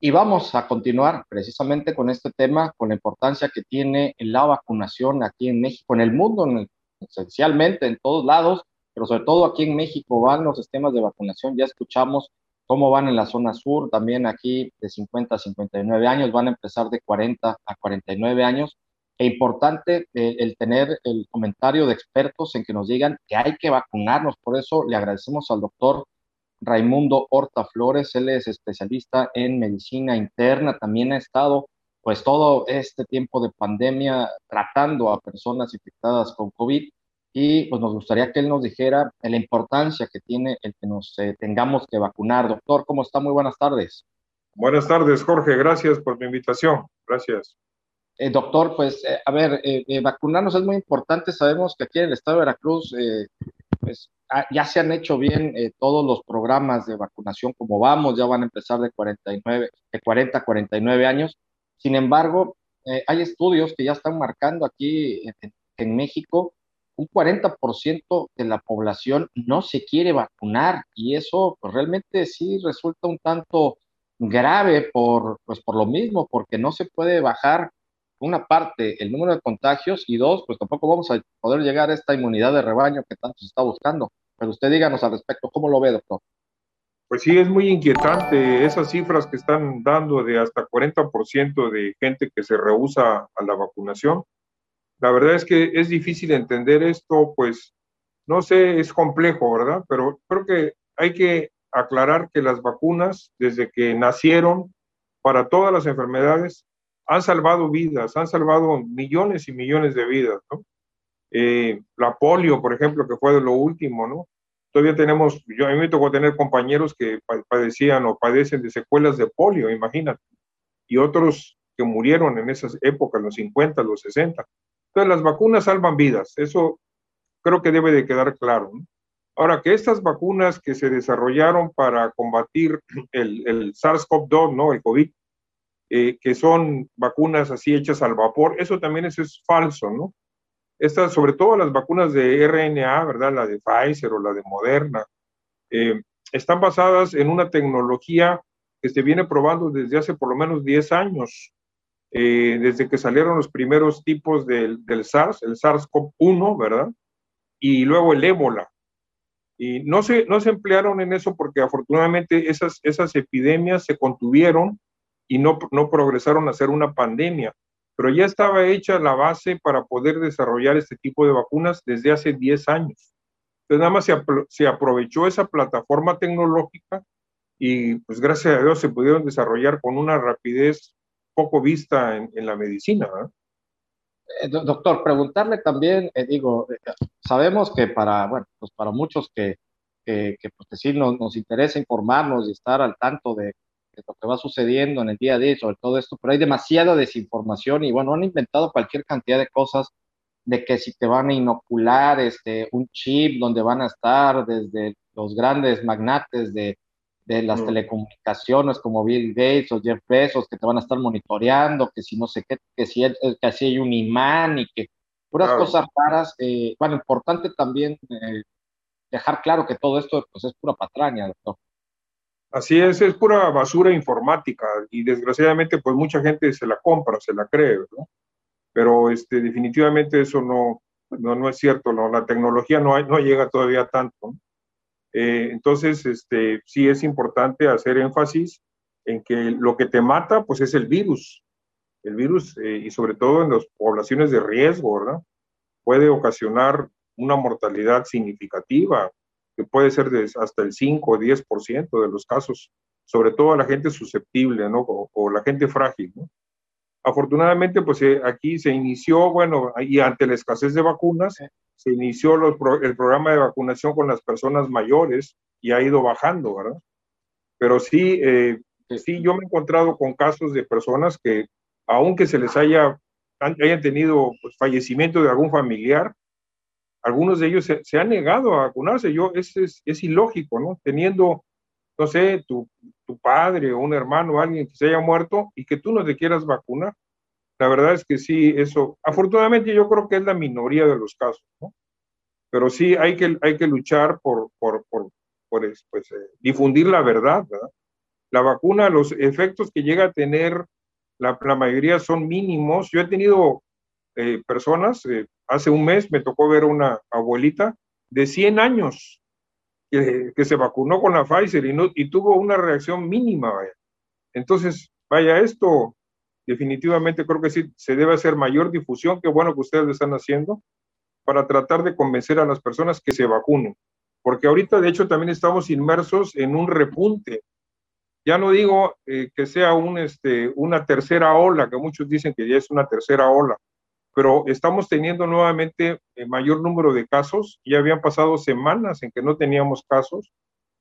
Y vamos a continuar precisamente con este tema, con la importancia que tiene la vacunación aquí en México, en el mundo, esencialmente en todos lados, pero sobre todo aquí en México van los sistemas de vacunación. Ya escuchamos cómo van en la zona sur, también aquí de 50 a 59 años, van a empezar de 40 a 49 años. E importante eh, el tener el comentario de expertos en que nos digan que hay que vacunarnos. Por eso le agradecemos al doctor Raimundo Horta Flores, él es especialista en medicina interna, también ha estado pues todo este tiempo de pandemia tratando a personas infectadas con COVID y pues nos gustaría que él nos dijera la importancia que tiene el que nos eh, tengamos que vacunar. Doctor, ¿cómo está? Muy buenas tardes. Buenas tardes, Jorge. Gracias por mi invitación. Gracias. Eh, doctor, pues eh, a ver, vacunarnos es muy importante. Sabemos que aquí en el estado de Veracruz pues ah, ya se han hecho bien todos los programas de vacunación como vamos, ya van a empezar de 49, de 40 a 49 años. Sin embargo, hay estudios que ya están marcando aquí en México un 40% de la población no se quiere vacunar y eso pues, realmente sí resulta un tanto grave por, pues, por lo mismo, porque no se puede bajar una parte el número de contagios y dos, pues tampoco vamos a poder llegar a esta inmunidad de rebaño que tanto se está buscando. Pero usted díganos al respecto, ¿cómo lo ve, doctor? Pues sí, es muy inquietante esas cifras que están dando de hasta 40% de gente que se rehúsa a la vacunación la verdad es que es difícil entender esto, pues no sé, es complejo, ¿verdad? Pero creo que hay que aclarar que las vacunas, desde que nacieron para todas las enfermedades, han salvado vidas, han salvado millones y millones de vidas, ¿no? Eh, la polio, por ejemplo, que fue de lo último, ¿no? Todavía tenemos, yo a mí me tocó tener compañeros que padecían o padecen de secuelas de polio, imagínate, y otros que murieron en esas épocas, los 50, los 60. Entonces, las vacunas salvan vidas, eso creo que debe de quedar claro. Ahora, que estas vacunas que se desarrollaron para combatir el, SARS-CoV-2, ¿no? El COVID, eh, que son vacunas así hechas al vapor, eso también es, es falso, ¿no? Estas, sobre todo las vacunas de RNA, ¿verdad? La de Pfizer o la de Moderna, eh, están basadas en una tecnología que se viene probando desde hace por lo menos 10 años. Eh, desde que salieron los primeros tipos del, SARS, el SARS-CoV-1, ¿verdad? Y luego el ébola. Y no se, no se emplearon en eso porque afortunadamente esas, esas epidemias se contuvieron y no, no progresaron a ser una pandemia. Pero ya estaba hecha la base para poder desarrollar este tipo de vacunas desde hace 10 años. Entonces nada más se, se aprovechó esa plataforma tecnológica y pues gracias a Dios se pudieron desarrollar con una rapidez poco vista en, la medicina. Eh, doctor, preguntarle también, eh, digo, eh, sabemos que para, bueno, pues para muchos que, que, pues sí nos, nos, interesa informarnos y estar al tanto de, lo que va sucediendo en el día a día sobre todo esto, pero hay demasiada desinformación y bueno, han inventado cualquier cantidad de cosas de que si te van a inocular este, un chip donde van a estar desde los grandes magnates de, de las telecomunicaciones como Bill Gates o Jeff Bezos que te van a estar monitoreando, que si no sé qué, que si, que así hay un imán y que puras cosas raras. Eh, bueno, importante también eh, dejar claro que todo esto pues, es pura patraña, doctor. Así es, es pura basura informática y desgraciadamente pues mucha gente se la compra, se la cree, ¿no? Pero este, definitivamente eso no, no, no es cierto, la tecnología no, no llega todavía tanto. Eh, entonces, este, sí es importante hacer énfasis en que lo que te mata, pues es el virus. El virus, eh, y sobre todo en las poblaciones de riesgo, ¿verdad? Puede ocasionar una mortalidad significativa, que puede ser de hasta el 5 o 10% de los casos, sobre todo a la gente susceptible, ¿no? O, la gente frágil, ¿no? Afortunadamente, pues eh, aquí se inició, bueno, y ante la escasez de vacunas, se inició el programa de vacunación con las personas mayores y ha ido bajando, ¿verdad? Pero sí, eh, sí, yo me he encontrado con casos de personas que, aunque se les haya, hayan tenido pues, fallecimiento de algún familiar, algunos de ellos se, han negado a vacunarse. Yo, es, es, es, ilógico, ¿no? Teniendo, no sé, tu, tu padre o un hermano o alguien que se haya muerto y que tú no te quieras vacunar. La verdad es que sí, eso, afortunadamente yo creo que es la minoría de los casos, ¿no? Pero sí hay que, hay que luchar por, por, por, por pues, eh, difundir la verdad, ¿verdad? La vacuna, los efectos que llega a tener, la, la mayoría son mínimos. Yo he tenido eh, personas, eh, hace un mes me tocó ver una abuelita de 100 años que, que se vacunó con la Pfizer y, no, y tuvo una reacción mínima. Entonces, vaya, esto definitivamente creo que sí se debe hacer mayor difusión, qué bueno que ustedes lo están haciendo, para tratar de convencer a las personas que se vacunen. Porque ahorita, de hecho, también estamos inmersos en un repunte. Ya no digo eh, que sea este, una tercera ola, que muchos dicen que ya es una tercera ola, pero estamos teniendo nuevamente el eh, mayor número de casos. Ya habían pasado semanas en que no teníamos casos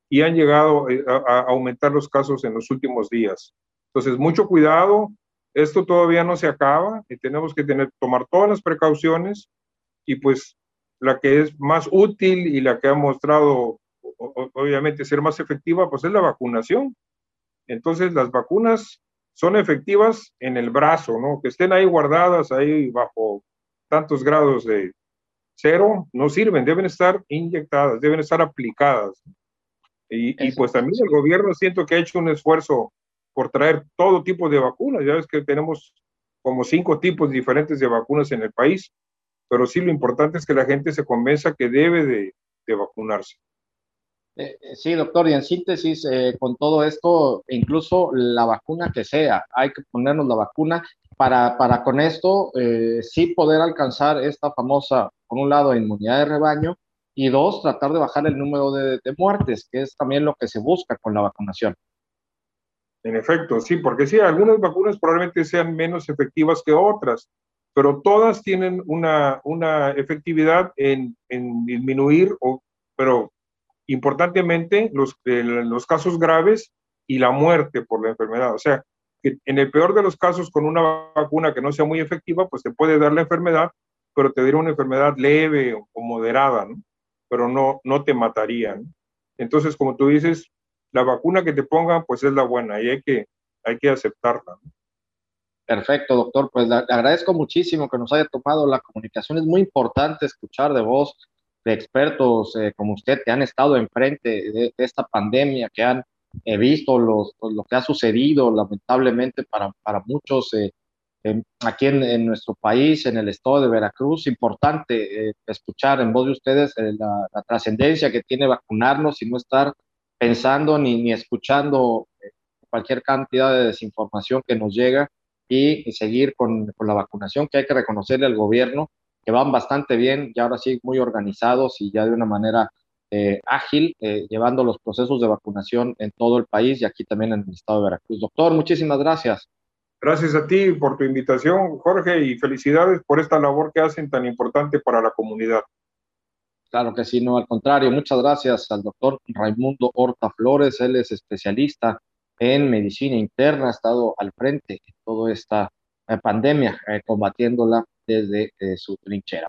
y han llegado eh, a, aumentar los casos en los últimos días. Entonces, mucho cuidado, esto todavía no se acaba y tenemos que tener, tomar todas las precauciones y pues la que es más útil y la que ha mostrado obviamente ser más efectiva, pues es la vacunación. Entonces las vacunas son efectivas en el brazo, ¿no? Que estén ahí guardadas, ahí bajo tantos grados de cero, no sirven, deben estar inyectadas, deben estar aplicadas. Y, y pues también el gobierno siento que ha hecho un esfuerzo por traer todo tipo de vacunas. Ya ves que tenemos como cinco tipos diferentes de vacunas en el país, pero sí lo importante es que la gente se convenza que debe de, de vacunarse. Eh, eh sí, doctor, y en síntesis, eh, con todo esto, incluso la vacuna que sea, hay que ponernos la vacuna para, para con esto sí poder alcanzar esta famosa, por un lado, inmunidad de rebaño y dos, tratar de bajar el número de, de muertes, que es también lo que se busca con la vacunación. En efecto, sí, porque sí, algunas vacunas probablemente sean menos efectivas que otras, pero todas tienen una, una efectividad en, en disminuir, o, pero importantemente, los, los casos graves y la muerte por la enfermedad. O sea, que en el peor de los casos, con una vacuna que no sea muy efectiva, pues te puede dar la enfermedad, pero te daría una enfermedad leve o, moderada. Pero no, no te mataría. ¿no? Entonces, como tú dices, la vacuna que te pongan, pues es la buena y hay que, hay que aceptarla. Perfecto, doctor. Pues le, agradezco muchísimo que nos haya tomado la comunicación. Es muy importante escuchar de voz de expertos eh, como usted que han estado enfrente de, de esta pandemia, que han eh, visto los, lo que ha sucedido lamentablemente para, para muchos eh, aquí en, en, nuestro país, en el estado de Veracruz. Importante eh, escuchar en voz de ustedes eh, la, la trascendencia que tiene vacunarnos y no estar pensando ni, ni escuchando eh, cualquier cantidad de desinformación que nos llega y, y seguir con, con, la vacunación que hay que reconocerle al gobierno que van bastante bien y ahora sí muy organizados y ya de una manera eh, ágil eh, llevando los procesos de vacunación en todo el país y aquí también en el estado de Veracruz. Doctor, muchísimas gracias. Gracias a ti por tu invitación, Jorge, y felicidades por esta labor que hacen tan importante para la comunidad. Claro que sí, no, al contrario. Muchas gracias al doctor Raimundo Horta Flores. Él es especialista en medicina interna, ha estado al frente de toda esta eh, pandemia, eh, combatiéndola desde eh, su trinchera.